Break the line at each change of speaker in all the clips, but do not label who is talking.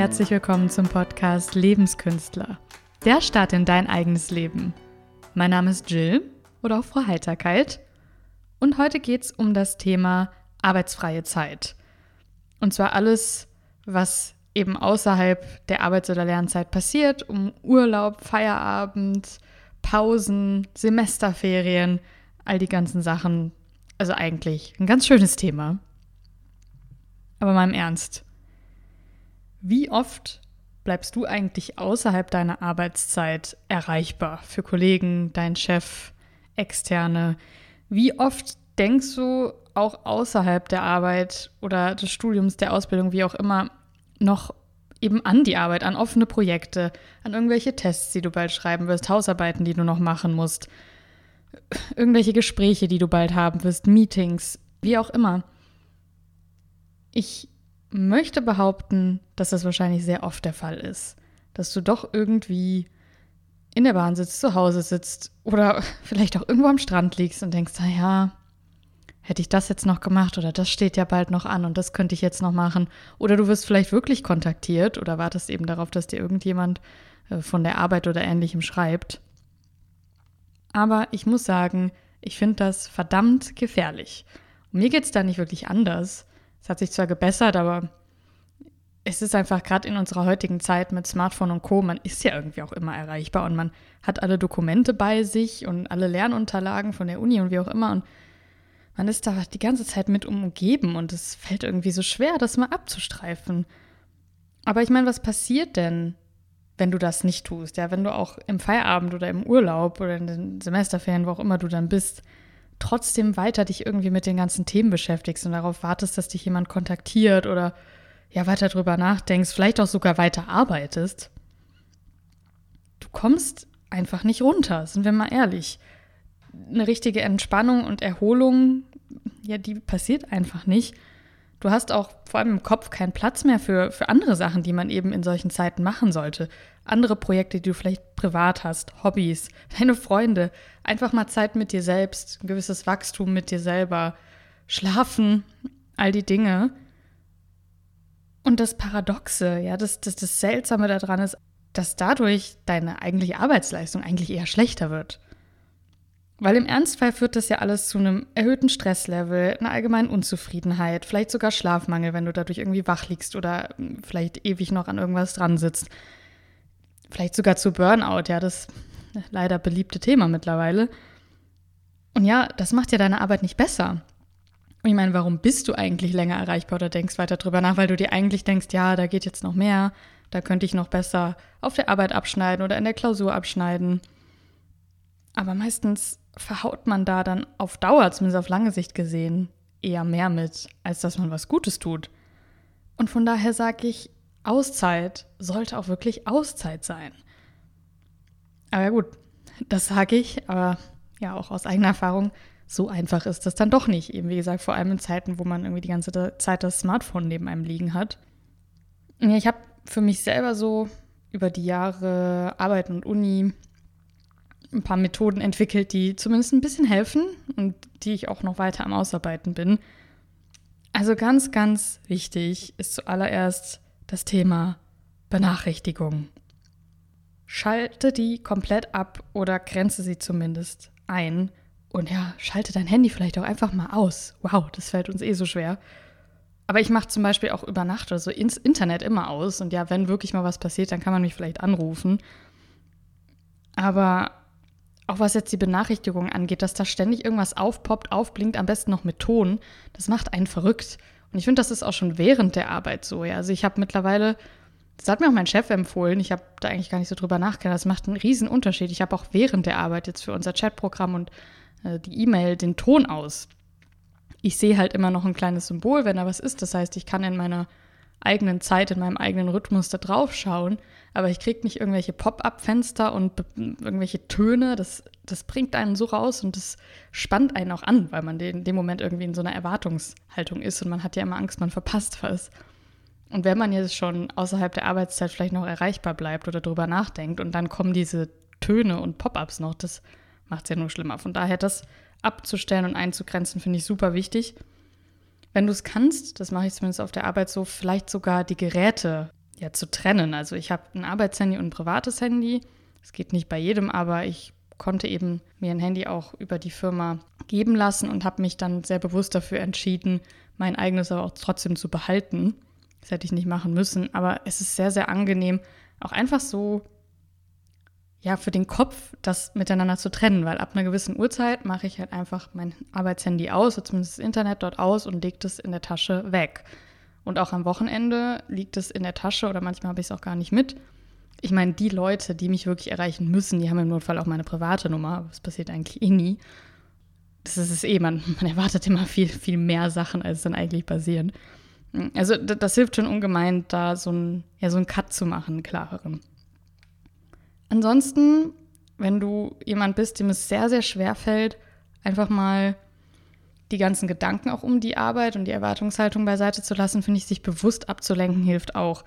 herzlich willkommen zum Podcast Lebenskünstler. Der Start in dein eigenes Leben. Mein Name ist Jill oder auch Frau Heiterkeit und heute geht es um das Thema arbeitsfreie Zeit. Und zwar alles, was eben außerhalb der Arbeits- oder Lernzeit passiert, um Urlaub, Feierabend, Pausen, Semesterferien, all die ganzen Sachen. Also eigentlich ein ganz schönes Thema. Aber mal im Ernst. Wie oft bleibst du eigentlich außerhalb deiner Arbeitszeit erreichbar für Kollegen, deinen Chef, Externe? Wie oft denkst du auch außerhalb der Arbeit oder des Studiums, der Ausbildung, wie auch immer, noch eben an die Arbeit, an offene Projekte, an irgendwelche Tests, die du bald schreiben wirst, Hausarbeiten, die du noch machen musst, irgendwelche Gespräche, die du bald haben wirst, Meetings, wie auch immer. Ich möchte behaupten, dass das wahrscheinlich sehr oft der Fall ist, dass du doch irgendwie in der Bahn sitzt, zu Hause sitzt oder vielleicht auch irgendwo am Strand liegst und denkst, naja, hätte ich das jetzt noch gemacht oder das steht ja bald noch an und das könnte ich jetzt noch machen. Oder du wirst vielleicht wirklich kontaktiert oder wartest eben darauf, dass dir irgendjemand äh, von der Arbeit oder ähnlichem schreibt. Aber ich muss sagen, ich finde das verdammt gefährlich. Und mir geht es da nicht wirklich anders. Es hat sich zwar gebessert, aber es ist einfach gerade in unserer heutigen Zeit mit Smartphone und Co., man ist ja irgendwie auch immer erreichbar und man hat alle Dokumente bei sich und alle Lernunterlagen von der Uni und wie auch immer und man ist da die ganze Zeit mit umgeben und es fällt irgendwie so schwer, das mal abzustreifen. Aber ich meine, was passiert denn, wenn du das nicht tust? Ja, wenn du auch im Feierabend oder im Urlaub oder in den Semesterferien, wo auch immer du dann bist, trotzdem weiter dich irgendwie mit den ganzen Themen beschäftigst und darauf wartest, dass dich jemand kontaktiert oder ja weiter drüber nachdenkst, vielleicht auch sogar weiter arbeitest. Du kommst einfach nicht runter, sind wir mal ehrlich. Eine richtige Entspannung und Erholung, ja, die passiert einfach nicht. Du hast auch vor allem im Kopf keinen Platz mehr für, für andere Sachen, die man eben in solchen Zeiten machen sollte. Andere Projekte, die du vielleicht privat hast, Hobbys, deine Freunde, einfach mal Zeit mit dir selbst, ein gewisses Wachstum mit dir selber, schlafen, all die Dinge. Und das Paradoxe, ja, das, das, das Seltsame daran ist, dass dadurch deine eigentliche Arbeitsleistung eigentlich eher schlechter wird. Weil im Ernstfall führt das ja alles zu einem erhöhten Stresslevel, einer allgemeinen Unzufriedenheit, vielleicht sogar Schlafmangel, wenn du dadurch irgendwie wach liegst oder hm, vielleicht ewig noch an irgendwas dran sitzt. Vielleicht sogar zu Burnout, ja, das leider beliebte Thema mittlerweile. Und ja, das macht ja deine Arbeit nicht besser. Und ich meine, warum bist du eigentlich länger erreichbar oder denkst weiter drüber nach? Weil du dir eigentlich denkst, ja, da geht jetzt noch mehr, da könnte ich noch besser auf der Arbeit abschneiden oder in der Klausur abschneiden. Aber meistens verhaut man da dann auf Dauer, zumindest auf lange Sicht gesehen, eher mehr mit, als dass man was Gutes tut. Und von daher sage ich, Auszeit sollte auch wirklich Auszeit sein. Aber ja gut, das sage ich, aber ja auch aus eigener Erfahrung, so einfach ist das dann doch nicht. Eben wie gesagt, vor allem in Zeiten, wo man irgendwie die ganze Zeit das Smartphone neben einem liegen hat. Ich habe für mich selber so über die Jahre Arbeit und Uni ein paar Methoden entwickelt, die zumindest ein bisschen helfen und die ich auch noch weiter am Ausarbeiten bin. Also ganz, ganz wichtig ist zuallererst das Thema Benachrichtigung. Schalte die komplett ab oder grenze sie zumindest ein. Und ja, schalte dein Handy vielleicht auch einfach mal aus. Wow, das fällt uns eh so schwer. Aber ich mache zum Beispiel auch über Nacht oder so ins Internet immer aus. Und ja, wenn wirklich mal was passiert, dann kann man mich vielleicht anrufen. Aber auch was jetzt die Benachrichtigung angeht, dass da ständig irgendwas aufpoppt, aufblinkt, am besten noch mit Ton, das macht einen verrückt. Und ich finde, das ist auch schon während der Arbeit so. Ja. Also ich habe mittlerweile, das hat mir auch mein Chef empfohlen, ich habe da eigentlich gar nicht so drüber nachgedacht, das macht einen riesen Unterschied. Ich habe auch während der Arbeit jetzt für unser Chatprogramm und äh, die E-Mail den Ton aus. Ich sehe halt immer noch ein kleines Symbol, wenn da was ist. Das heißt, ich kann in meiner eigenen Zeit, in meinem eigenen Rhythmus da drauf schauen. Aber ich kriege nicht irgendwelche Pop-up-Fenster und irgendwelche Töne. Das, das bringt einen so raus und das spannt einen auch an, weil man in dem Moment irgendwie in so einer Erwartungshaltung ist und man hat ja immer Angst, man verpasst was. Und wenn man jetzt schon außerhalb der Arbeitszeit vielleicht noch erreichbar bleibt oder drüber nachdenkt und dann kommen diese Töne und Pop-ups noch, das macht es ja nur schlimmer. Von daher das abzustellen und einzugrenzen, finde ich super wichtig. Wenn du es kannst, das mache ich zumindest auf der Arbeit so, vielleicht sogar die Geräte ja, zu trennen. Also ich habe ein Arbeitshandy und ein privates Handy. Es geht nicht bei jedem, aber ich konnte eben mir ein Handy auch über die Firma geben lassen und habe mich dann sehr bewusst dafür entschieden, mein eigenes aber auch trotzdem zu behalten. Das hätte ich nicht machen müssen, aber es ist sehr, sehr angenehm, auch einfach so, ja, für den Kopf das miteinander zu trennen, weil ab einer gewissen Uhrzeit mache ich halt einfach mein Arbeitshandy aus, oder zumindest das Internet dort aus und lege das in der Tasche weg. Und auch am Wochenende liegt es in der Tasche oder manchmal habe ich es auch gar nicht mit. Ich meine, die Leute, die mich wirklich erreichen müssen, die haben im Notfall auch meine private Nummer. Das passiert eigentlich eh nie. Das ist es eh, man, man erwartet immer viel, viel mehr Sachen, als dann eigentlich passieren. Also das, hilft schon ungemein, da so ein, ja, so einen Cut zu machen, einen klareren. Ansonsten, wenn du jemand bist, dem es sehr, sehr schwer fällt, einfach mal die ganzen Gedanken auch um die Arbeit und die Erwartungshaltung beiseite zu lassen, finde ich, sich bewusst abzulenken, hilft auch.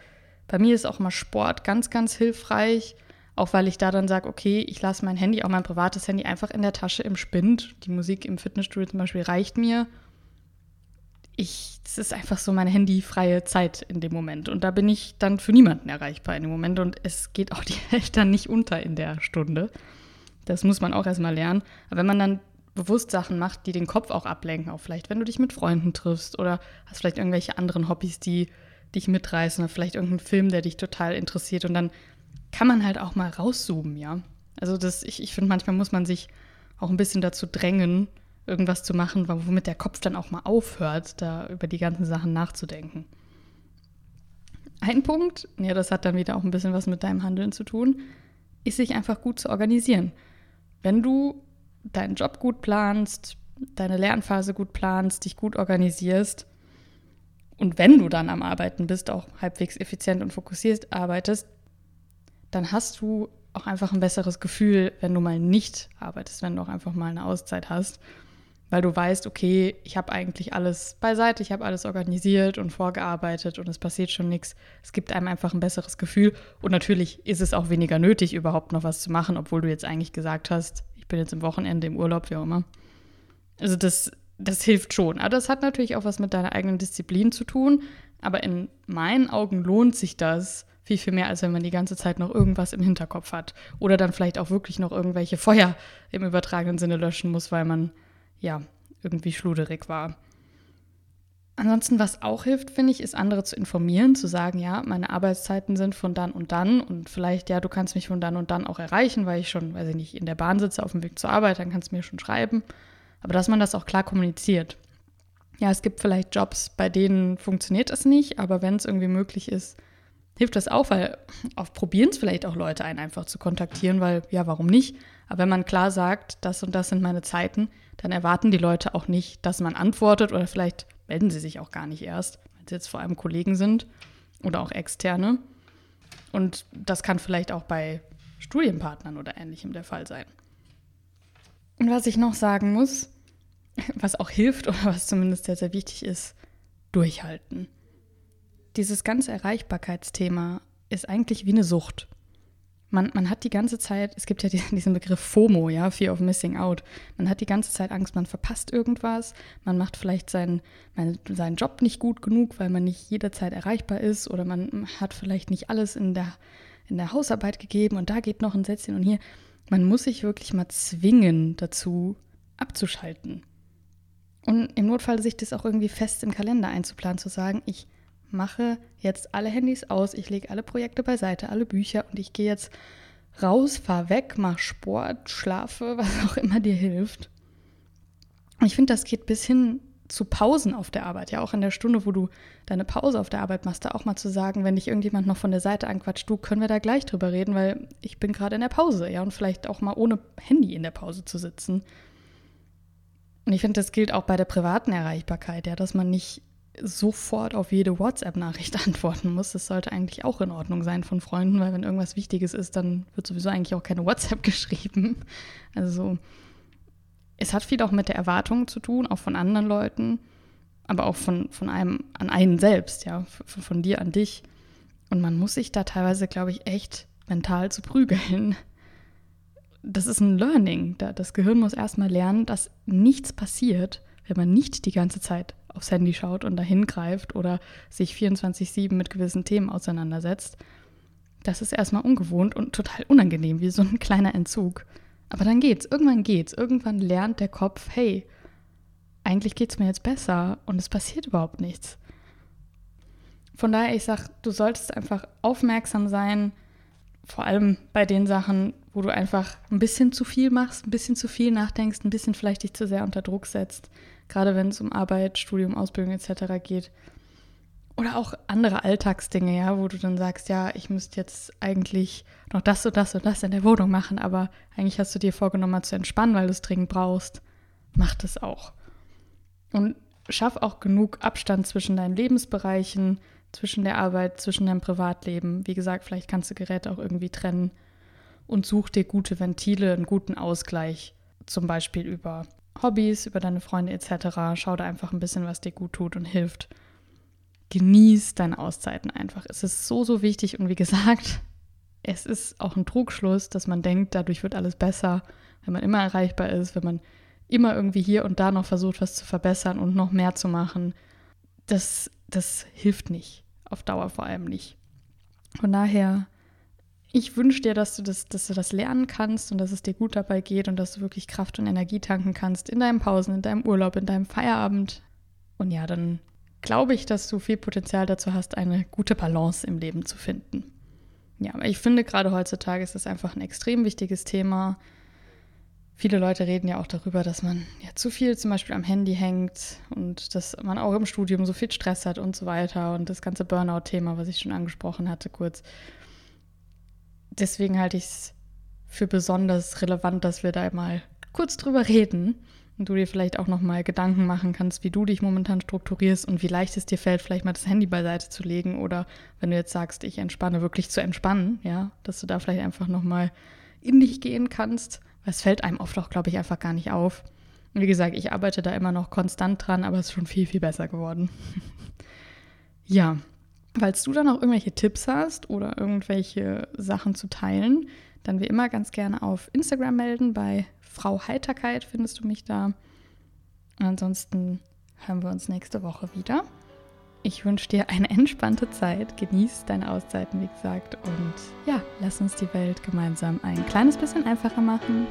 Bei mir ist auch mal Sport ganz, ganz hilfreich, auch weil ich da dann sage, okay, ich lasse mein Handy, auch mein privates Handy, einfach in der Tasche im Spind. Die Musik im Fitnessstudio zum Beispiel reicht mir. Ich, das ist einfach so meine handyfreie Zeit in dem Moment. Und da bin ich dann für niemanden erreichbar in dem Moment. Und es geht auch die Welt dann nicht unter in der Stunde. Das muss man auch erstmal lernen. Aber wenn man dann bewusst Sachen macht, die den Kopf auch ablenken, auch vielleicht, wenn du dich mit Freunden triffst oder hast vielleicht irgendwelche anderen Hobbys, die dich mitreißen oder vielleicht irgendeinen Film, der dich total interessiert und dann kann man halt auch mal rauszoomen, ja. Also das, ich, ich finde, manchmal muss man sich auch ein bisschen dazu drängen, irgendwas zu machen, womit der Kopf dann auch mal aufhört, da über die ganzen Sachen nachzudenken. Ein Punkt, ja, das hat dann wieder auch ein bisschen was mit deinem Handeln zu tun, ist sich einfach gut zu organisieren. Wenn du deinen Job gut planst, deine Lernphase gut planst, dich gut organisierst und wenn du dann am Arbeiten bist, auch halbwegs effizient und fokussiert arbeitest, dann hast du auch einfach ein besseres Gefühl, wenn du mal nicht arbeitest, wenn du auch einfach mal eine Auszeit hast, weil du weißt, okay, ich habe eigentlich alles beiseite, ich habe alles organisiert und vorgearbeitet und es passiert schon nichts. Es gibt einem einfach ein besseres Gefühl und natürlich ist es auch weniger nötig, überhaupt noch was zu machen, obwohl du jetzt eigentlich gesagt hast, ich bin jetzt im Wochenende im Urlaub, wie auch immer. Also das, das hilft schon. Aber das hat natürlich auch was mit deiner eigenen Disziplin zu tun. Aber in meinen Augen lohnt sich das viel, viel mehr, als wenn man die ganze Zeit noch irgendwas im Hinterkopf hat. Oder dann vielleicht auch wirklich noch irgendwelche Feuer im übertragenen Sinne löschen muss, weil man ja irgendwie schluderig war. Ansonsten, was auch hilft, finde ich, ist andere zu informieren, zu sagen, ja, meine Arbeitszeiten sind von dann und dann und vielleicht, ja, du kannst mich von dann und dann auch erreichen, weil ich schon, weiß ich nicht, in der Bahn sitze auf dem Weg zur Arbeit, dann kannst du mir schon schreiben. Aber dass man das auch klar kommuniziert. Ja, es gibt vielleicht Jobs, bei denen funktioniert das nicht, aber wenn es irgendwie möglich ist, hilft das auch, weil oft probieren es vielleicht auch Leute, einen einfach zu kontaktieren, weil, ja, warum nicht? Aber wenn man klar sagt, das und das sind meine Zeiten, dann erwarten die Leute auch nicht, dass man antwortet oder vielleicht melden sie sich auch gar nicht erst, wenn sie jetzt vor allem Kollegen sind oder auch externe. Und das kann vielleicht auch bei Studienpartnern oder ähnlichem der Fall sein. Und was ich noch sagen muss, was auch hilft oder was zumindest sehr, sehr wichtig ist, durchhalten. Dieses ganze Erreichbarkeitsthema ist eigentlich wie eine Sucht man, man hat die ganze Zeit, es gibt ja diesen Begriff FOMO, ja, Fear of Missing Out. Man hat die ganze Zeit Angst, man verpasst irgendwas, man macht vielleicht seinen, seinen Job nicht gut genug, weil man nicht jederzeit erreichbar ist oder man hat vielleicht nicht alles in der, in der Hausarbeit gegeben und da geht noch ein Sätzchen und hier. Man muss sich wirklich mal zwingen dazu, abzuschalten. Und im Notfall sich das auch irgendwie fest im Kalender einzuplanen, zu sagen, ich mache jetzt alle Handys aus, ich lege alle Projekte beiseite, alle Bücher und ich gehe jetzt raus, fahr weg, mach Sport, schlafe, was auch immer dir hilft. Und ich finde, das geht bis hin zu Pausen auf der Arbeit, ja auch in der Stunde, wo du deine Pause auf der Arbeit machst, da auch mal zu sagen, wenn dich irgendjemand noch von der Seite anquatscht, du, können wir da gleich drüber reden, weil ich bin gerade in der Pause, ja, und vielleicht auch mal ohne Handy in der Pause zu sitzen. Und ich finde, das gilt auch bei der privaten Erreichbarkeit, ja, dass man nicht sofort auf jede WhatsApp-Nachricht antworten muss. Das sollte eigentlich auch in Ordnung sein von Freunden, weil wenn irgendwas Wichtiges ist, dann wird sowieso eigentlich auch keine WhatsApp geschrieben. Also es hat viel auch mit der Erwartung zu tun, auch von anderen Leuten, aber auch von, von einem an einen selbst, ja, von, von dir an dich. Und man muss sich da teilweise, glaube ich, echt mental zu prügeln. Das ist ein Learning. Das Gehirn muss erstmal lernen, dass nichts passiert, wenn man nicht die ganze Zeit aufs Handy schaut und dahin greift oder sich 24-7 mit gewissen Themen auseinandersetzt. Das ist erstmal ungewohnt und total unangenehm, wie so ein kleiner Entzug. Aber dann geht's, irgendwann geht's. Irgendwann lernt der Kopf, hey, eigentlich geht's mir jetzt besser und es passiert überhaupt nichts. Von daher, ich sag, du solltest einfach aufmerksam sein, vor allem bei den Sachen, wo du einfach ein bisschen zu viel machst, ein bisschen zu viel nachdenkst, ein bisschen vielleicht dich zu sehr unter Druck setzt, gerade wenn es um Arbeit, Studium, Ausbildung etc. geht. Oder auch andere Alltagsdinge, ja, wo du dann sagst, ja, ich müsste jetzt eigentlich noch das und das und das in der Wohnung machen, aber eigentlich hast du dir vorgenommen, mal zu entspannen, weil du es dringend brauchst. Mach das auch. Und schaff auch genug Abstand zwischen deinen Lebensbereichen, zwischen der Arbeit, zwischen deinem Privatleben. Wie gesagt, vielleicht kannst du Geräte auch irgendwie trennen und such dir gute Ventile, einen guten Ausgleich, zum Beispiel über Hobbys, über deine Freunde etc. Schau da einfach ein bisschen, was dir gut tut und hilft. Genieß deine Auszeiten einfach. Es ist so, so wichtig und wie gesagt, es ist auch ein Trugschluss, dass man denkt, dadurch wird alles besser, wenn man immer erreichbar ist, wenn man immer irgendwie hier und da noch versucht, was zu verbessern und noch mehr zu machen. Das, das hilft nicht, auf Dauer vor allem nicht. Von daher ich wünsche dir, dass du, das, dass du das lernen kannst und dass es dir gut dabei geht und dass du wirklich Kraft und Energie tanken kannst in deinen Pausen, in deinem Urlaub, in deinem Feierabend. Und ja, dann glaube ich, dass du viel Potenzial dazu hast, eine gute Balance im Leben zu finden. Ja, ich finde gerade heutzutage ist das einfach ein extrem wichtiges Thema. Viele Leute reden ja auch darüber, dass man ja zu viel zum Beispiel am Handy hängt und dass man auch im Studium so viel Stress hat und so weiter und das ganze Burnout-Thema, was ich schon angesprochen hatte, kurz deswegen halte ich es für besonders relevant, dass wir da mal kurz drüber reden und du dir vielleicht auch noch mal Gedanken machen kannst, wie du dich momentan strukturierst und wie leicht es dir fällt, vielleicht mal das Handy beiseite zu legen oder wenn du jetzt sagst, ich entspanne, wirklich zu entspannen, ja, dass du da vielleicht einfach noch mal in dich gehen kannst, weil es fällt einem oft auch, glaube ich, einfach gar nicht auf. Und wie gesagt, ich arbeite da immer noch konstant dran, aber es ist schon viel, viel besser geworden. ja, Falls du dann auch irgendwelche Tipps hast oder irgendwelche Sachen zu teilen, dann wie immer ganz gerne auf Instagram melden. Bei Frau Heiterkeit findest du mich da. ansonsten hören wir uns nächste Woche wieder. Ich wünsche dir eine entspannte Zeit. Genieß deine Auszeiten, wie gesagt. Und ja, lass uns die Welt gemeinsam ein kleines bisschen einfacher machen.